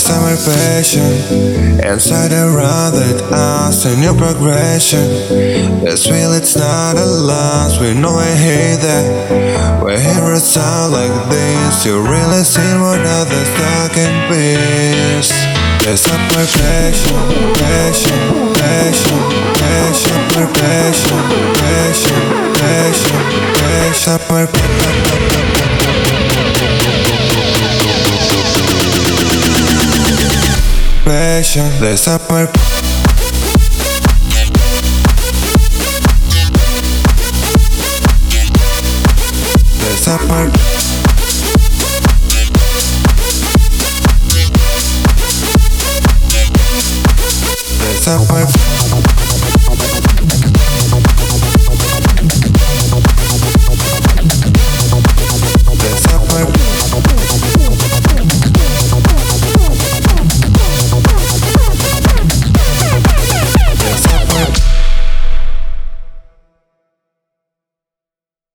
passion Inside around that us a new progression This feel it's not a loss We know I hate that We hear a sound like this You really see what others talking peace There's up my passion, passion, passion, passion, passion, passion, passion, passion, my passion, there's up my There's up my There's up my